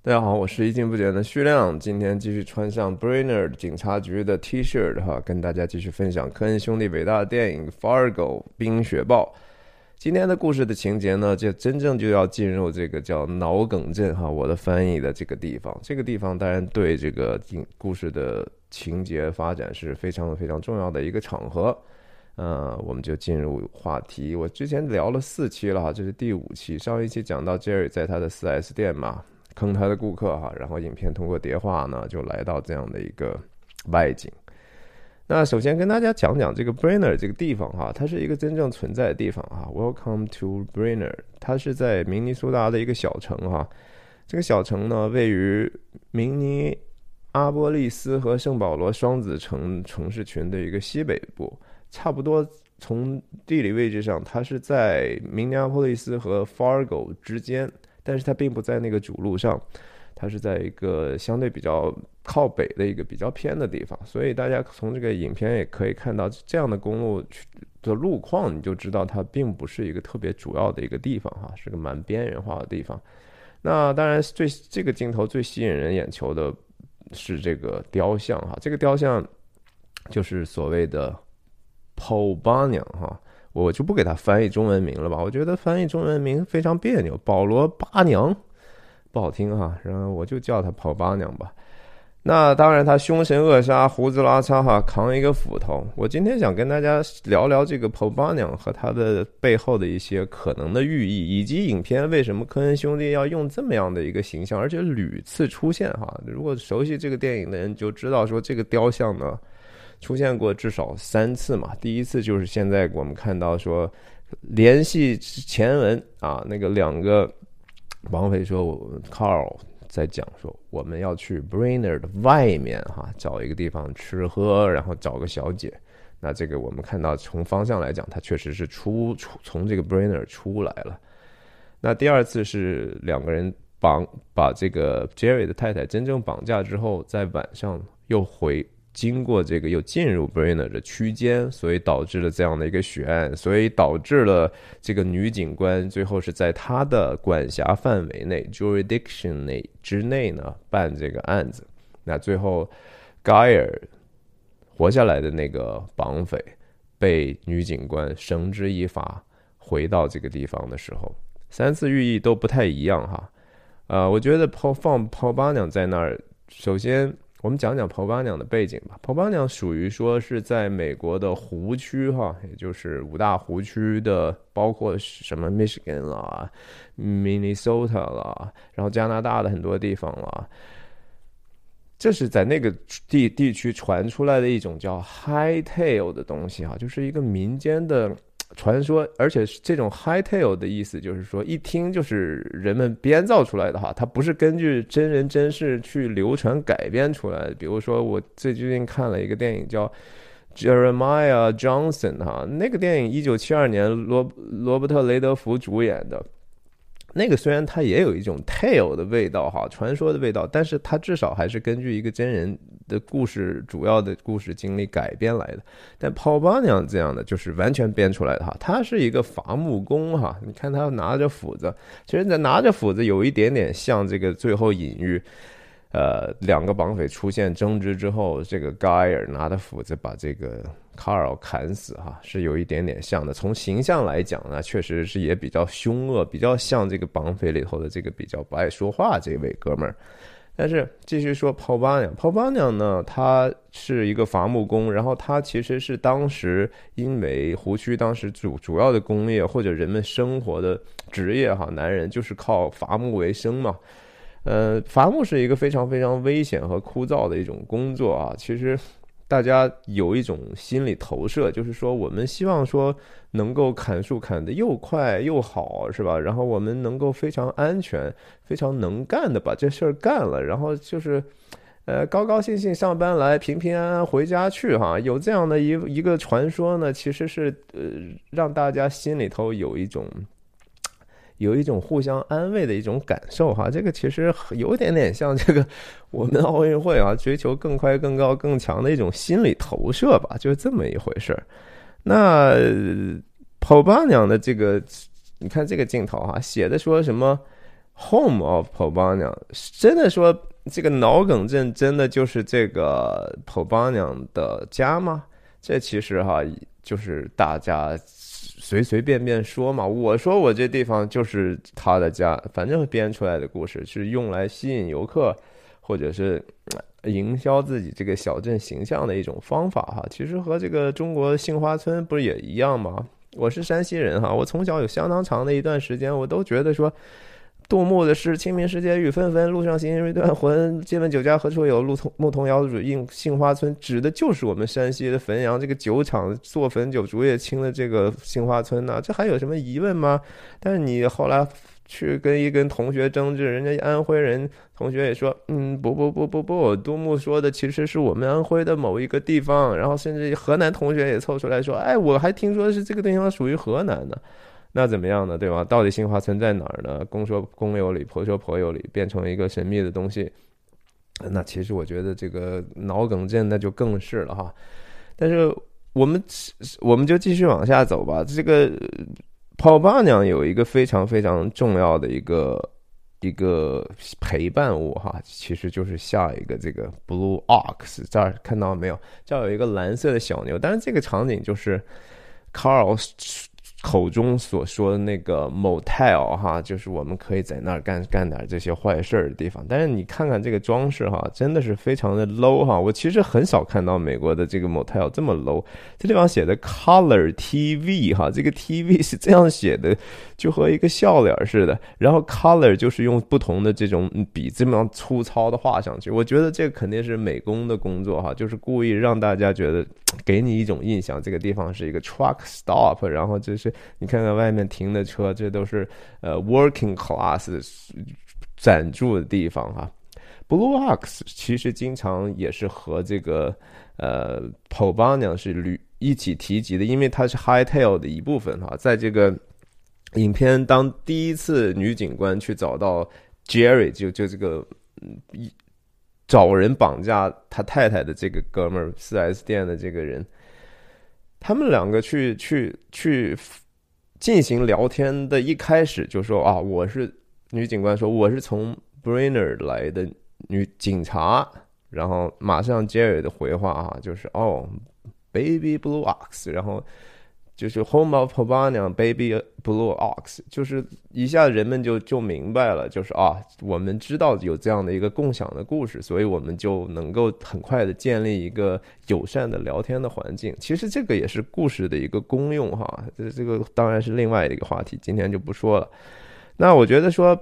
大家好，我是一镜不减的徐亮，今天继续穿上 Brainer 警察局的 T 恤哈，跟大家继续分享科恩兄弟伟大的电影《Fargo》冰雪暴。今天的故事的情节呢，就真正就要进入这个叫脑梗镇哈，我的翻译的这个地方。这个地方当然对这个故事的情节发展是非常非常重要的一个场合。呃，我们就进入话题。我之前聊了四期了哈，这是第五期。上一期讲到 Jerry 在他的 4S 店嘛，坑他的顾客哈，然后影片通过叠化呢，就来到这样的一个外景。那首先跟大家讲讲这个 Brainer 这个地方哈，它是一个真正存在的地方哈。Welcome to Brainer，它是在明尼苏达的一个小城哈。这个小城呢，位于明尼阿波利斯和圣保罗双子城城市群的一个西北部。差不多从地理位置上，它是在明尼阿波利斯和 Fargo 之间，但是它并不在那个主路上，它是在一个相对比较靠北的一个比较偏的地方。所以大家从这个影片也可以看到这样的公路的路况，你就知道它并不是一个特别主要的一个地方哈，是个蛮边缘化的地方。那当然最这个镜头最吸引人眼球的是这个雕像哈，这个雕像就是所谓的。保巴娘哈，我就不给他翻译中文名了吧，我觉得翻译中文名非常别扭，保罗八娘不好听哈，然后我就叫他跑八娘吧。那当然，他凶神恶煞，胡子拉碴哈，扛一个斧头。我今天想跟大家聊聊这个跑八娘和他的背后的一些可能的寓意，以及影片为什么科恩兄弟要用这么样的一个形象，而且屡次出现哈。如果熟悉这个电影的人就知道，说这个雕像呢。出现过至少三次嘛，第一次就是现在我们看到说联系前文啊，那个两个绑匪说，Carl 在讲说我们要去 Brainer 的外面哈，找一个地方吃喝，然后找个小姐。那这个我们看到从方向来讲，他确实是出出从这个 Brainer 出来了。那第二次是两个人绑把这个 Jerry 的太太真正绑架之后，在晚上又回。经过这个又进入 Brainer 的区间，所以导致了这样的一个血案，所以导致了这个女警官最后是在她的管辖范围内 （jurisdiction 内）之内呢办这个案子。那最后盖尔活下来的那个绑匪被女警官绳之以法，回到这个地方的时候，三次寓意都不太一样哈。呃，我觉得抛放抛八娘在那儿，首先。我们讲讲婆巴娘的背景吧。婆巴娘属于说是在美国的湖区哈，也就是五大湖区的，包括什么 Michigan 啦、Minnesota 啦，然后加拿大的很多地方啦。这是在那个地地区传出来的一种叫 High Tail 的东西哈，就是一个民间的。传说，而且这种 high tail 的意思就是说，一听就是人们编造出来的哈，它不是根据真人真事去流传改编出来的。比如说，我最近看了一个电影叫 Jeremiah Johnson 哈，那个电影一九七二年罗罗伯特雷德福主演的。那个虽然它也有一种 tale 的味道哈，传说的味道，但是它至少还是根据一个真人的故事、主要的故事经历改编来的。但泡巴娘这样的就是完全编出来的哈，他是一个伐木工哈，你看他拿着斧子，其实拿着斧子有一点点像这个最后隐喻。呃，两个绑匪出现争执之后，这个盖尔拿着斧子把这个卡尔砍死，哈，是有一点点像的。从形象来讲呢，确实是也比较凶恶，比较像这个绑匪里头的这个比较不爱说话这位哥们儿。但是继续说，泡巴娘，泡巴娘呢，他是一个伐木工，然后他其实是当时因为湖区当时主主要的工业或者人们生活的职业，哈，男人就是靠伐木为生嘛。呃，伐木是一个非常非常危险和枯燥的一种工作啊。其实，大家有一种心理投射，就是说，我们希望说能够砍树砍得又快又好，是吧？然后我们能够非常安全、非常能干的把这事儿干了，然后就是，呃，高高兴兴上班来，平平安安回家去，哈。有这样的一一个传说呢，其实是呃，让大家心里头有一种。有一种互相安慰的一种感受哈，这个其实有点点像这个我们奥运会啊，追求更快、更高、更强的一种心理投射吧，就是这么一回事儿。那跑八娘的这个，你看这个镜头哈，写的说什么 home of 跑八娘真的说这个脑梗症真的就是这个跑八娘的家吗？这其实哈就是大家随随便便说嘛。我说我这地方就是他的家，反正编出来的故事是用来吸引游客或者是营销自己这个小镇形象的一种方法哈。其实和这个中国杏花村不是也一样吗？我是山西人哈，我从小有相当长的一段时间，我都觉得说，杜牧的诗“清明时节雨纷纷，路上行人欲断魂。借问酒家何处有？路从牧童遥指杏杏花村。”指的就是我们山西的汾阳这个酒厂做汾酒、竹叶青的这个杏花村呐。这还有什么疑问吗？但是你后来。去跟一跟同学争执，人家安徽人同学也说，嗯，不不不不不，杜牧说的其实是我们安徽的某一个地方，然后甚至河南同学也凑出来说，哎，我还听说是这个地方属于河南的，那怎么样呢？对吧？到底杏花村在哪儿呢？公说公有理，婆说婆有理，变成一个神秘的东西，那其实我觉得这个脑梗症那就更是了哈。但是我们我们就继续往下走吧，这个。泡爸娘有一个非常非常重要的一个一个陪伴物哈，其实就是下一个这个 Blue Ox 这儿看到没有？这儿有一个蓝色的小牛，但是这个场景就是 Carl。口中所说的那个 motel 哈，就是我们可以在那儿干干点这些坏事儿的地方。但是你看看这个装饰哈，真的是非常的 low 哈。我其实很少看到美国的这个 motel 这么 low。这地方写的 color TV 哈，这个 TV 是这样写的，就和一个笑脸似的。然后 color 就是用不同的这种笔这么粗糙的画上去。我觉得这肯定是美工的工作哈，就是故意让大家觉得给你一种印象，这个地方是一个 truck stop，然后就是。你看看外面停的车，这都是呃 working class 暂住的地方哈。Blue Ox 其实经常也是和这个呃 p o b a n a 是屡一起提及的，因为它是 Hightail 的一部分哈。在这个影片当第一次女警官去找到 Jerry，就就这个一找人绑架他太太的这个哥们儿，四 S 店的这个人。他们两个去去去进行聊天的一开始就说啊，我是女警官说我是从 Brainer 来的女警察，然后马上 Jerry 的回话啊，就是哦，Baby Blue Ox，然后。就是 Home of p o b a n a Baby Blue Ox，就是一下人们就就明白了，就是啊，我们知道有这样的一个共享的故事，所以我们就能够很快的建立一个友善的聊天的环境。其实这个也是故事的一个功用哈，这这个当然是另外一个话题，今天就不说了。那我觉得说。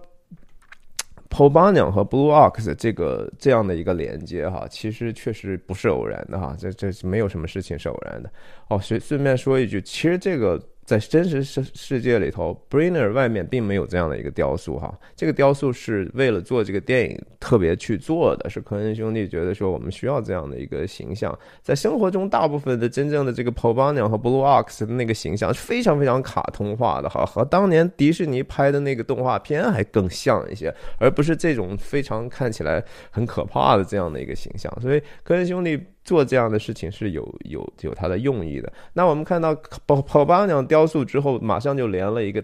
P o b a n a 和 Blue Ox 这个这样的一个连接哈，其实确实不是偶然的哈，这这没有什么事情是偶然的。哦，随顺便说一句，其实这个。在真实世世界里头，Brainer 外面并没有这样的一个雕塑哈。这个雕塑是为了做这个电影特别去做的，是科恩兄弟觉得说我们需要这样的一个形象。在生活中，大部分的真正的这个 Pawbunny 和 Blue Ox 的那个形象是非常非常卡通化的哈，和当年迪士尼拍的那个动画片还更像一些，而不是这种非常看起来很可怕的这样的一个形象。所以科恩兄弟。做这样的事情是有有有它的用意的。那我们看到跑跑巴娘雕塑之后，马上就连了一个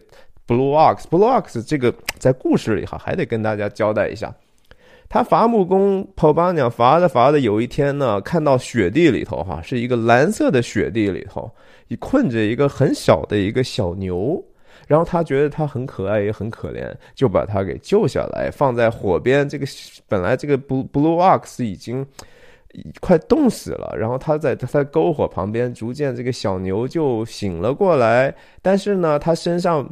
Blue Ox。Blue Ox 这个在故事里哈，还得跟大家交代一下。他伐木工跑巴娘伐着伐着，有一天呢，看到雪地里头哈，是一个蓝色的雪地里头，困着一个很小的一个小牛，然后他觉得它很可爱也很可怜，就把它给救下来，放在火边。这个本来这个 Blue Blue Ox 已经。快冻死了，然后他在他在篝火旁边，逐渐这个小牛就醒了过来。但是呢，它身上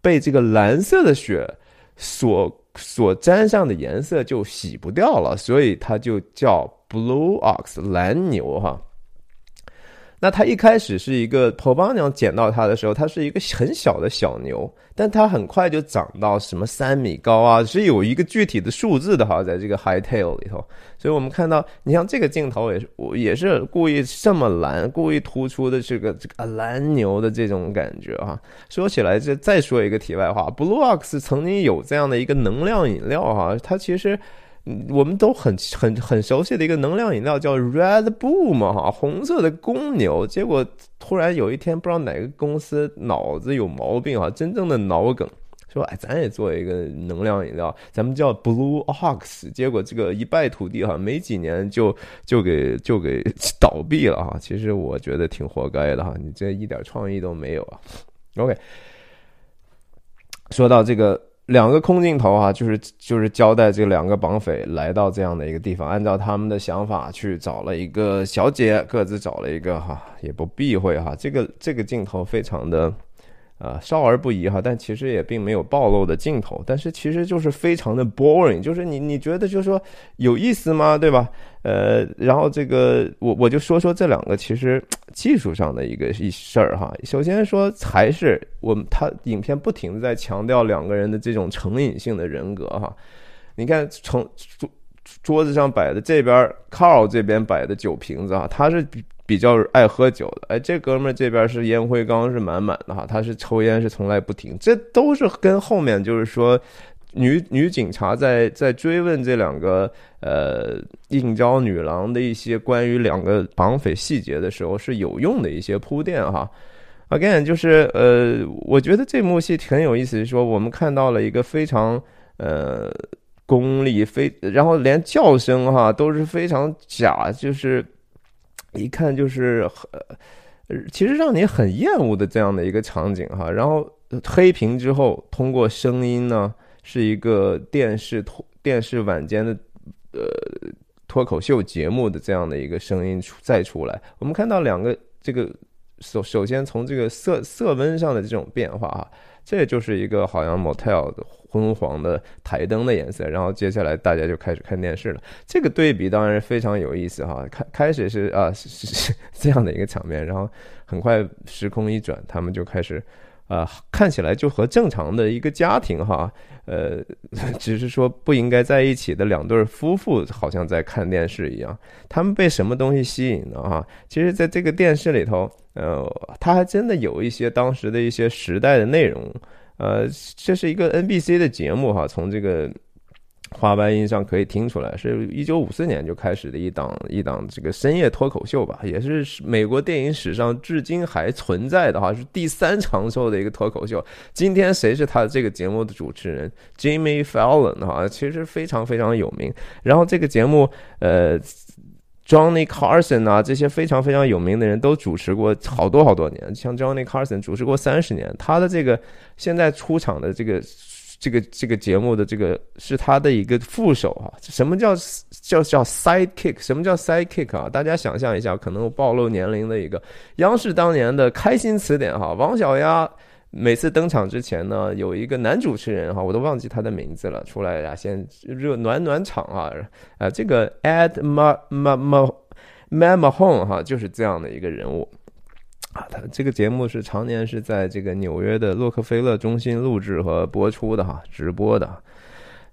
被这个蓝色的雪所所沾上的颜色就洗不掉了，所以它就叫 Blue Ox 蓝牛哈。那它一开始是一个婆巴娘捡到它的时候，它是一个很小的小牛，但它很快就长到什么三米高啊，是有一个具体的数字的哈，在这个 high tail 里头。所以我们看到，你像这个镜头也是我，也是故意这么蓝，故意突出的这个这个蓝牛的这种感觉哈。说起来，这再说一个题外话，Blue Ox 曾经有这样的一个能量饮料哈，它其实。我们都很很很熟悉的一个能量饮料叫 Red Bull 嘛哈，红色的公牛。结果突然有一天，不知道哪个公司脑子有毛病啊，真正的脑梗，说哎，咱也做一个能量饮料，咱们叫 Blue Ox，结果这个一败涂地哈，没几年就就给就给 倒闭了哈。其实我觉得挺活该的哈，你这一点创意都没有啊。OK，说到这个。两个空镜头啊，就是就是交代这两个绑匪来到这样的一个地方，按照他们的想法去找了一个小姐，各自找了一个哈，也不避讳哈，这个这个镜头非常的。啊，少儿不宜哈，但其实也并没有暴露的镜头，但是其实就是非常的 boring，就是你你觉得就是说有意思吗？对吧？呃，然后这个我我就说说这两个其实技术上的一个一事儿哈。首先说还是我们他影片不停的在强调两个人的这种成瘾性的人格哈。你看从桌子上摆的这边，car 这边摆的酒瓶子啊，他是比。比较爱喝酒的，哎，这哥们儿这边是烟灰缸是满满的哈，他是抽烟是从来不停，这都是跟后面就是说女 女警察在在追问这两个呃应招女郎的一些关于两个绑匪细节的时候是有用的一些铺垫哈。Again，就是呃，我觉得这幕戏很有意思，说我们看到了一个非常呃功力非，然后连叫声哈都是非常假，就是。一看就是很，其实让你很厌恶的这样的一个场景哈。然后黑屏之后，通过声音呢，是一个电视脱电视晚间的呃脱口秀节目的这样的一个声音出再出来。我们看到两个这个首首先从这个色色温上的这种变化哈，这就是一个好像 motel 的。昏黄的台灯的颜色，然后接下来大家就开始看电视了。这个对比当然非常有意思哈。开开始是啊是是这样的一个场面，然后很快时空一转，他们就开始啊看起来就和正常的一个家庭哈，呃，只是说不应该在一起的两对夫妇好像在看电视一样。他们被什么东西吸引了哈？其实，在这个电视里头，呃，他还真的有一些当时的一些时代的内容。呃，这是一个 NBC 的节目哈，从这个花白音上可以听出来，是一九五四年就开始的一档一档这个深夜脱口秀吧，也是美国电影史上至今还存在的哈，是第三长寿的一个脱口秀。今天谁是他这个节目的主持人？Jimmy Fallon 哈，其实非常非常有名。然后这个节目，呃。Johnny Carson 啊，这些非常非常有名的人都主持过好多好多年，像 Johnny Carson 主持过三十年，他的这个现在出场的这个这个这个节目的这个是他的一个副手啊。什么叫叫叫 sidekick？什么叫 sidekick 啊？大家想象一下，可能暴露年龄的一个央视当年的开心词典哈，王小丫。每次登场之前呢，有一个男主持人哈，我都忘记他的名字了，出来呀，先热暖暖场啊，啊，这个 Ed Ma Ma Ma Mahone 哈，就是这样的一个人物啊。他这个节目是常年是在这个纽约的洛克菲勒中心录制和播出的哈，直播的。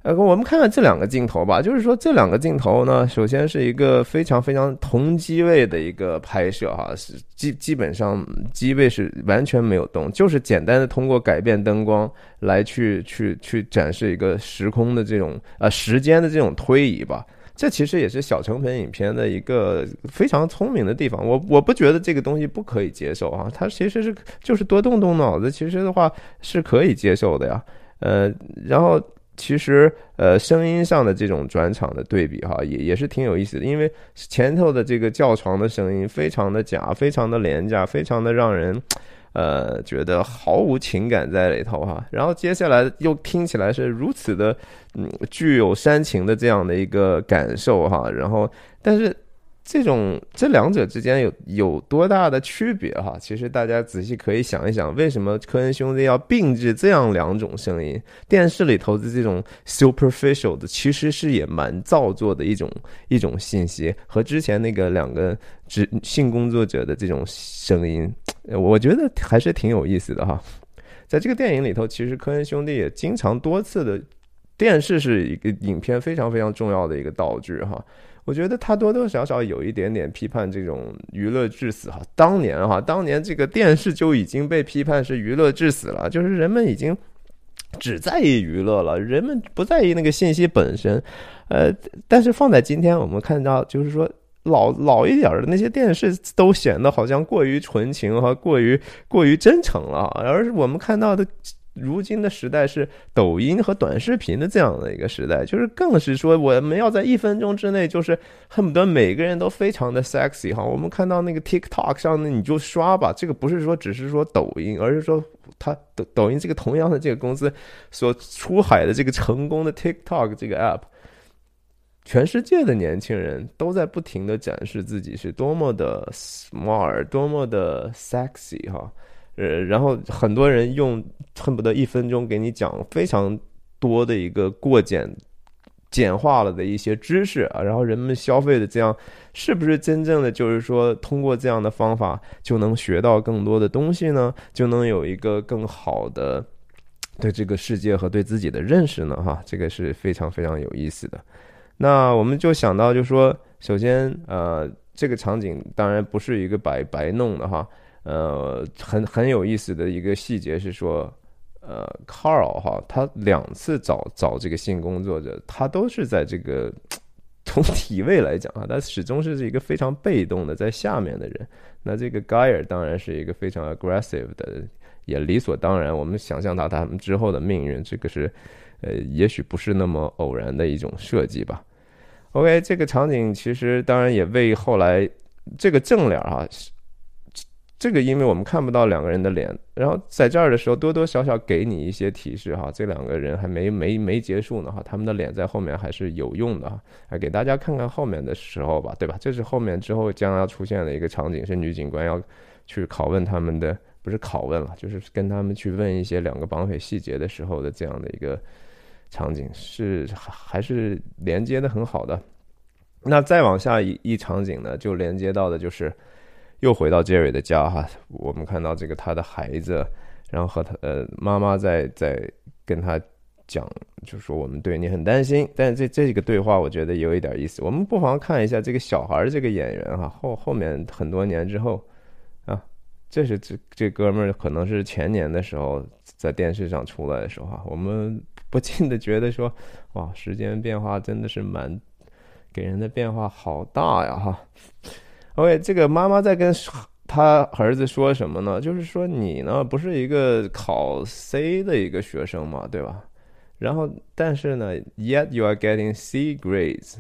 呃，我们看看这两个镜头吧。就是说，这两个镜头呢，首先是一个非常非常同机位的一个拍摄，哈，是基基本上机位是完全没有动，就是简单的通过改变灯光来去去去展示一个时空的这种呃时间的这种推移吧。这其实也是小成本影片的一个非常聪明的地方。我我不觉得这个东西不可以接受啊，它其实是就是多动动脑子，其实的话是可以接受的呀。呃，然后。其实，呃，声音上的这种转场的对比，哈，也也是挺有意思的。因为前头的这个叫床的声音非常的假，非常的廉价，非常的让人，呃，觉得毫无情感在里头，哈。然后接下来又听起来是如此的，嗯，具有煽情的这样的一个感受，哈。然后，但是。这种这两者之间有有多大的区别哈？其实大家仔细可以想一想，为什么科恩兄弟要并置这样两种声音？电视里头的这种 superficial 的，其实是也蛮造作的一种一种信息，和之前那个两个职性工作者的这种声音，我觉得还是挺有意思的哈。在这个电影里头，其实科恩兄弟也经常多次的，电视是一个影片非常非常重要的一个道具哈。我觉得他多多少少有一点点批判这种娱乐至死哈。当年哈，当年这个电视就已经被批判是娱乐至死了，就是人们已经只在意娱乐了，人们不在意那个信息本身。呃，但是放在今天，我们看到就是说老老一点的那些电视都显得好像过于纯情和过于过于真诚了，而我们看到的。如今的时代是抖音和短视频的这样的一个时代，就是更是说我们要在一分钟之内，就是恨不得每个人都非常的 sexy 哈。我们看到那个 TikTok 上的你就刷吧，这个不是说只是说抖音，而是说它抖抖音这个同样的这个公司所出海的这个成功的 TikTok 这个 app。全世界的年轻人都在不停的展示自己是多么的 smart，多么的 sexy 哈，呃，然后很多人用恨不得一分钟给你讲非常多的一个过简简化了的一些知识啊，然后人们消费的这样是不是真正的就是说通过这样的方法就能学到更多的东西呢？就能有一个更好的对这个世界和对自己的认识呢？哈，这个是非常非常有意思的。那我们就想到，就说，首先，呃，这个场景当然不是一个白白弄的哈，呃，很很有意思的一个细节是说，呃，Carl 哈，他两次找找这个性工作者，他都是在这个 从体位来讲啊，他始终是一个非常被动的在下面的人。那这个 Guyer 当然是一个非常 aggressive 的，也理所当然。我们想象到他们之后的命运，这个是，呃，也许不是那么偶然的一种设计吧。OK，这个场景其实当然也为后来这个正脸啊，这个因为我们看不到两个人的脸，然后在这儿的时候多多少少给你一些提示哈，这两个人还没没没结束呢哈，他们的脸在后面还是有用的哈，来给大家看看后面的时候吧，对吧？这是后面之后将要出现的一个场景，是女警官要去拷问他们的，不是拷问了，就是跟他们去问一些两个绑匪细节的时候的这样的一个。场景是还是连接的很好的，那再往下一一场景呢，就连接到的就是又回到杰瑞的家哈。我们看到这个他的孩子，然后和他呃妈妈在在跟他讲，就说我们对你很担心。但是这这个对话我觉得有一点意思，我们不妨看一下这个小孩这个演员哈，后后面很多年之后啊，这是这这哥们儿可能是前年的时候在电视上出来的时候哈，我们。不禁的觉得说，哇，时间变化真的是蛮给人的变化好大呀，哈。OK，这个妈妈在跟他儿子说什么呢？就是说你呢不是一个考 C 的一个学生嘛，对吧？然后但是呢，Yet you are getting C grades，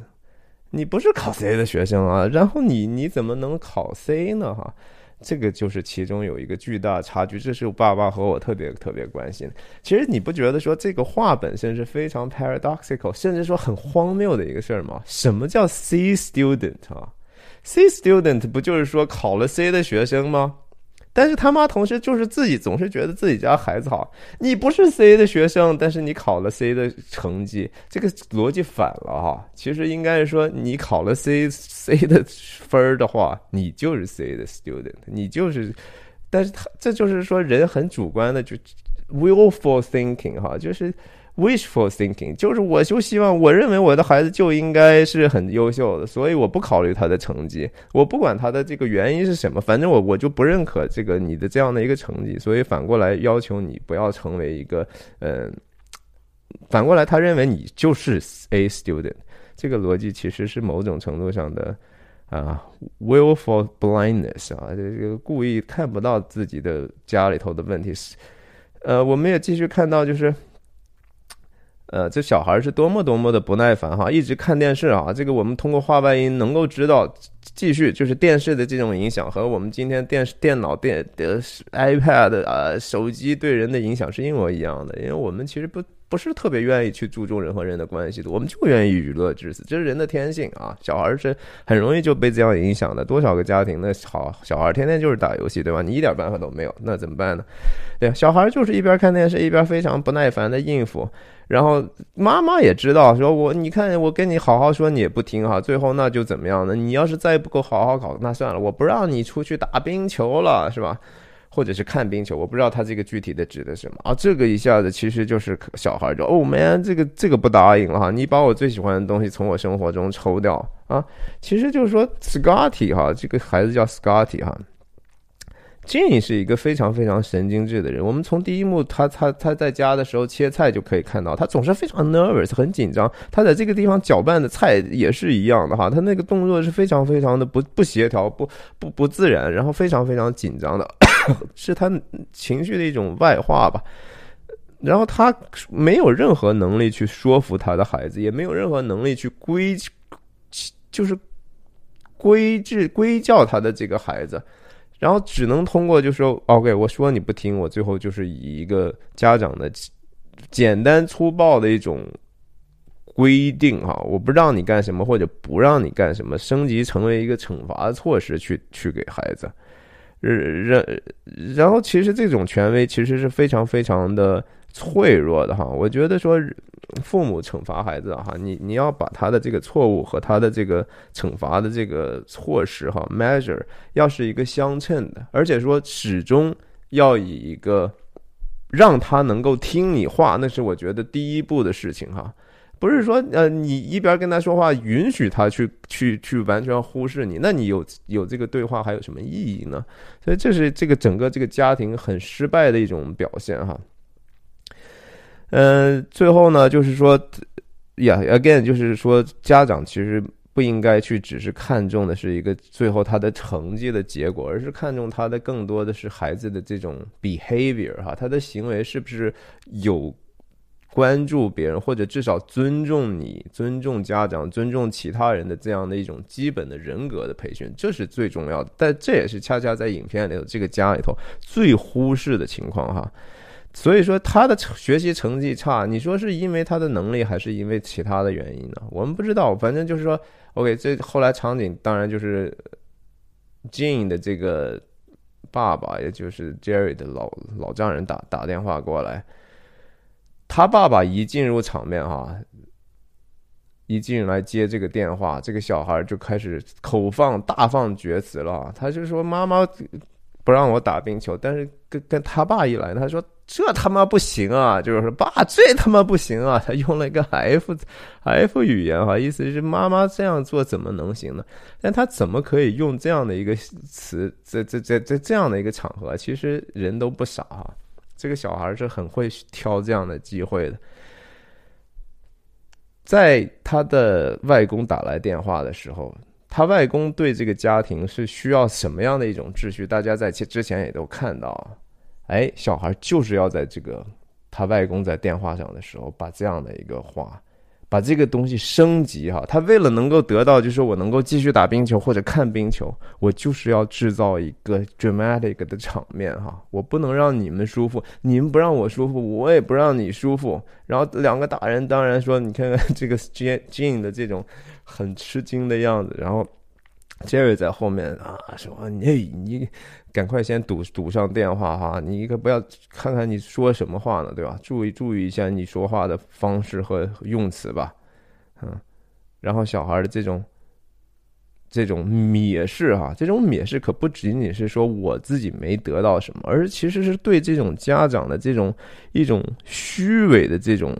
你不是考 C 的学生啊，然后你你怎么能考 C 呢？哈。这个就是其中有一个巨大差距，这是我爸爸和我特别特别关心。其实你不觉得说这个话本身是非常 paradoxical，甚至说很荒谬的一个事儿吗？什么叫 C student 啊？C student 不就是说考了 C 的学生吗？但是他妈同时就是自己总是觉得自己家孩子好，你不是 C 的学生，但是你考了 C 的成绩，这个逻辑反了哈。其实应该是说，你考了 C C 的分儿的话，你就是 C 的 student，你就是，但是他这就是说人很主观的就 willful thinking 哈，就是。Wishful thinking 就是我就希望我认为我的孩子就应该是很优秀的，所以我不考虑他的成绩，我不管他的这个原因是什么，反正我我就不认可这个你的这样的一个成绩，所以反过来要求你不要成为一个嗯，反过来他认为你就是 A student，这个逻辑其实是某种程度上的啊 willful blindness 啊，这个故意看不到自己的家里头的问题。是，呃，我们也继续看到就是。呃，这小孩是多么多么的不耐烦哈，一直看电视啊。这个我们通过话外音能够知道，继续就是电视的这种影响和我们今天电视、电脑、电的 iPad 啊、手机对人的影响是一模一样的。因为我们其实不不是特别愿意去注重人和人的关系的，我们就愿意娱乐至死，这是人的天性啊。小孩是很容易就被这样影响的。多少个家庭那好小孩天天就是打游戏，对吧？你一点办法都没有，那怎么办呢？对，小孩就是一边看电视一边非常不耐烦的应付。然后妈妈也知道，说我你看我跟你好好说，你也不听哈，最后那就怎么样呢？你要是再不够好好考，那算了，我不让你出去打冰球了，是吧？或者是看冰球，我不知道他这个具体的指的什么啊？这个一下子其实就是小孩就哦，man，这个这个不答应了哈，你把我最喜欢的东西从我生活中抽掉啊？其实就是说，Scotty 哈，这个孩子叫 Scotty 哈。Jane 是一个非常非常神经质的人。我们从第一幕他他他在家的时候切菜就可以看到，他总是非常 nervous，很紧张。他在这个地方搅拌的菜也是一样的哈，他那个动作是非常非常的不不协调、不不不自然，然后非常非常紧张的，是他情绪的一种外化吧。然后他没有任何能力去说服他的孩子，也没有任何能力去规，就是规制规教他的这个孩子，然后只能通过就是说 OK，我说你不听，我最后就是以一个家长的简单粗暴的一种规定哈，我不让你干什么或者不让你干什么，升级成为一个惩罚措施去去给孩子，然然后其实这种权威其实是非常非常的。脆弱的哈，我觉得说父母惩罚孩子哈，你你要把他的这个错误和他的这个惩罚的这个措施哈，measure 要是一个相称的，而且说始终要以一个让他能够听你话，那是我觉得第一步的事情哈，不是说呃你一边跟他说话，允许他去去去完全忽视你，那你有有这个对话还有什么意义呢？所以这是这个整个这个家庭很失败的一种表现哈。嗯，最后呢，就是说，Yeah，again，就是说，家长其实不应该去只是看重的是一个最后他的成绩的结果，而是看重他的更多的是孩子的这种 behavior 哈，他的行为是不是有关注别人，或者至少尊重你、尊重家长、尊重其他人的这样的一种基本的人格的培训，这是最重要的。但这也是恰恰在影片里头这个家里头最忽视的情况哈。所以说他的学习成绩差，你说是因为他的能力，还是因为其他的原因呢？我们不知道，反正就是说，OK，这后来场景当然就是 Jane 的这个爸爸，也就是 Jerry 的老老丈人打打电话过来，他爸爸一进入场面哈，一进来接这个电话，这个小孩就开始口放大放厥词了，他就说妈妈不让我打冰球，但是跟跟他爸一来，他说。这他妈不行啊！就是说，爸，这他妈不行啊！他用了一个 F F 语言哈，意思是妈妈这样做怎么能行呢？但他怎么可以用这样的一个词，在在在在这样的一个场合？其实人都不傻哈，这个小孩是很会挑这样的机会的。在他的外公打来电话的时候，他外公对这个家庭是需要什么样的一种秩序？大家在之前也都看到。哎，小孩就是要在这个他外公在电话上的时候，把这样的一个话，把这个东西升级哈。他为了能够得到，就是我能够继续打冰球或者看冰球，我就是要制造一个 dramatic 的场面哈。我不能让你们舒服，你们不让我舒服，我也不让你舒服。然后两个大人当然说，你看看这个 Jane 的这种很吃惊的样子，然后 Jerry 在后面啊说你你。赶快先堵堵上电话哈！你一个不要看看你说什么话呢，对吧？注意注意一下你说话的方式和用词吧，嗯。然后小孩的这种这种蔑视哈，这种蔑视可不仅仅是说我自己没得到什么，而其实是对这种家长的这种一种虚伪的这种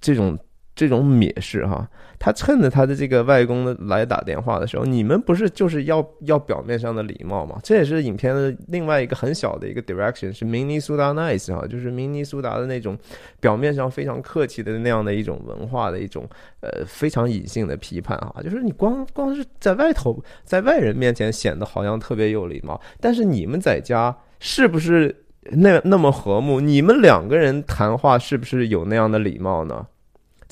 这种。这种蔑视哈，他趁着他的这个外公的来打电话的时候，你们不是就是要要表面上的礼貌吗？这也是影片的另外一个很小的一个 direction，是明尼苏达 nice 哈，就是明尼苏达的那种表面上非常客气的那样的一种文化的一种呃非常隐性的批判哈，就是你光光是在外头在外人面前显得好像特别有礼貌，但是你们在家是不是那那么和睦？你们两个人谈话是不是有那样的礼貌呢？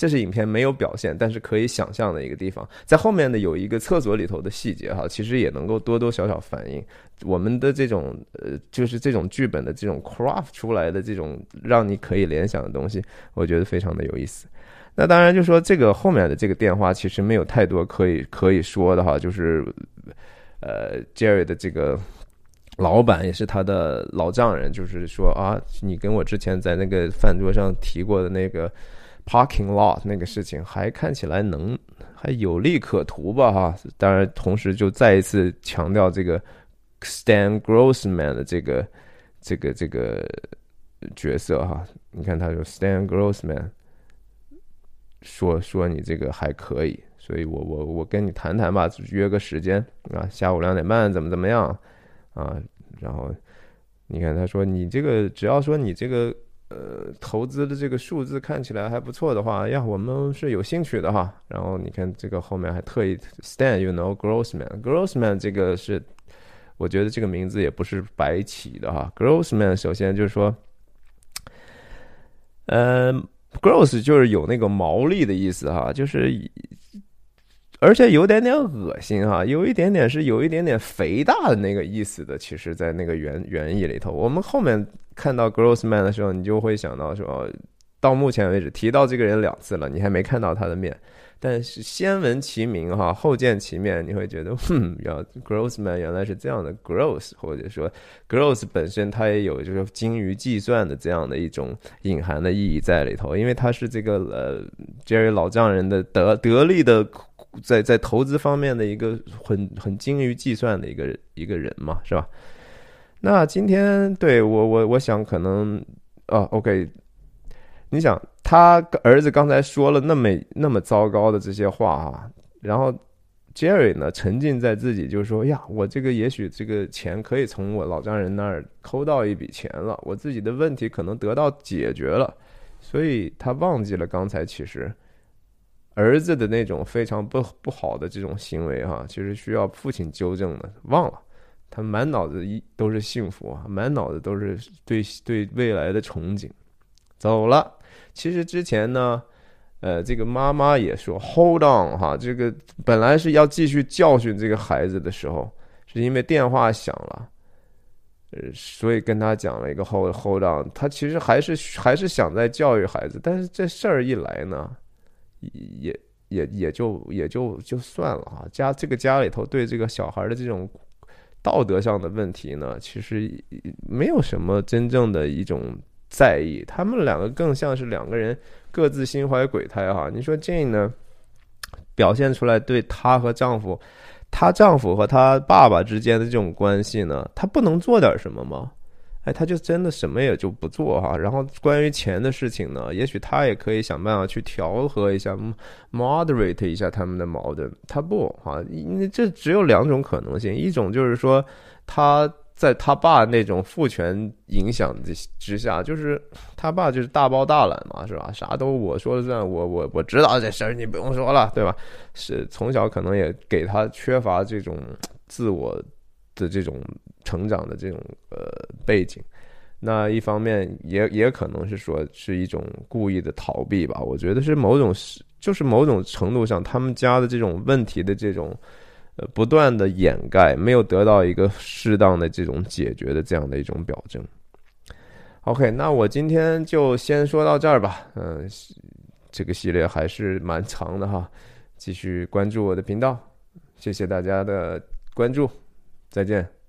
这是影片没有表现，但是可以想象的一个地方，在后面的有一个厕所里头的细节哈，其实也能够多多少少反映我们的这种呃，就是这种剧本的这种 craft 出来的这种让你可以联想的东西，我觉得非常的有意思。那当然就说这个后面的这个电话其实没有太多可以可以说的哈，就是呃 Jerry 的这个老板也是他的老丈人，就是说啊，你跟我之前在那个饭桌上提过的那个。Parking lot 那个事情还看起来能还有利可图吧哈，当然同时就再一次强调这个 Stan Grossman 的这个这个这个角色哈，你看他说 Stan Grossman 说说你这个还可以，所以我我我跟你谈谈吧，约个时间啊，下午两点半怎么怎么样啊，然后你看他说你这个只要说你这个。呃，投资的这个数字看起来还不错的话，呀，我们是有兴趣的哈。然后你看这个后面还特意 stand，you know，Grossman，Grossman 这个是，我觉得这个名字也不是白起的哈。Grossman 首先就是说，呃，gross 就是有那个毛利的意思哈，就是而且有点点恶心哈，有一点点是有一点点肥大的那个意思的。其实，在那个原原意里头，我们后面看到 gross man 的时候，你就会想到说，到目前为止提到这个人两次了，你还没看到他的面。但是先闻其名哈，后见其面，你会觉得，哼，要 Grossman 原来是这样的 Gross，或者说 Gross 本身它也有就是精于计算的这样的一种隐含的意义在里头，因为他是这个呃 Jerry 老丈人的得得力的在在投资方面的一个很很精于计算的一个一个人嘛，是吧？那今天对我我我想可能啊，OK。你想，他儿子刚才说了那么那么糟糕的这些话啊，然后 Jerry 呢沉浸在自己就说呀，我这个也许这个钱可以从我老丈人那儿抠到一笔钱了，我自己的问题可能得到解决了，所以他忘记了刚才其实儿子的那种非常不不好的这种行为哈，其实需要父亲纠正的，忘了，他满脑子一都是幸福啊，满脑子都是对对未来的憧憬，走了。其实之前呢，呃，这个妈妈也说 “hold on” 哈，这个本来是要继续教训这个孩子的时候，是因为电话响了，呃，所以跟他讲了一个 “hold hold on”。他其实还是还是想在教育孩子，但是这事儿一来呢，也也也就也就就算了哈。家这个家里头对这个小孩的这种道德上的问题呢，其实没有什么真正的一种。在意，他们两个更像是两个人各自心怀鬼胎哈。你说这呢，表现出来对她和丈夫，她丈夫和她爸爸之间的这种关系呢，她不能做点什么吗？哎，他就真的什么也就不做哈。然后关于钱的事情呢，也许他也可以想办法去调和一下，moderate 一下他们的矛盾。他不哈，因为这只有两种可能性，一种就是说他。在他爸那种父权影响之之下，就是他爸就是大包大揽嘛，是吧？啥都我说了算，我我我知道这事儿，你不用说了，对吧？是从小可能也给他缺乏这种自我的这种成长的这种呃背景。那一方面也也可能是说是一种故意的逃避吧。我觉得是某种是就是某种程度上他们家的这种问题的这种。呃，不断的掩盖，没有得到一个适当的这种解决的这样的一种表征。OK，那我今天就先说到这儿吧。嗯，这个系列还是蛮长的哈，继续关注我的频道，谢谢大家的关注，再见。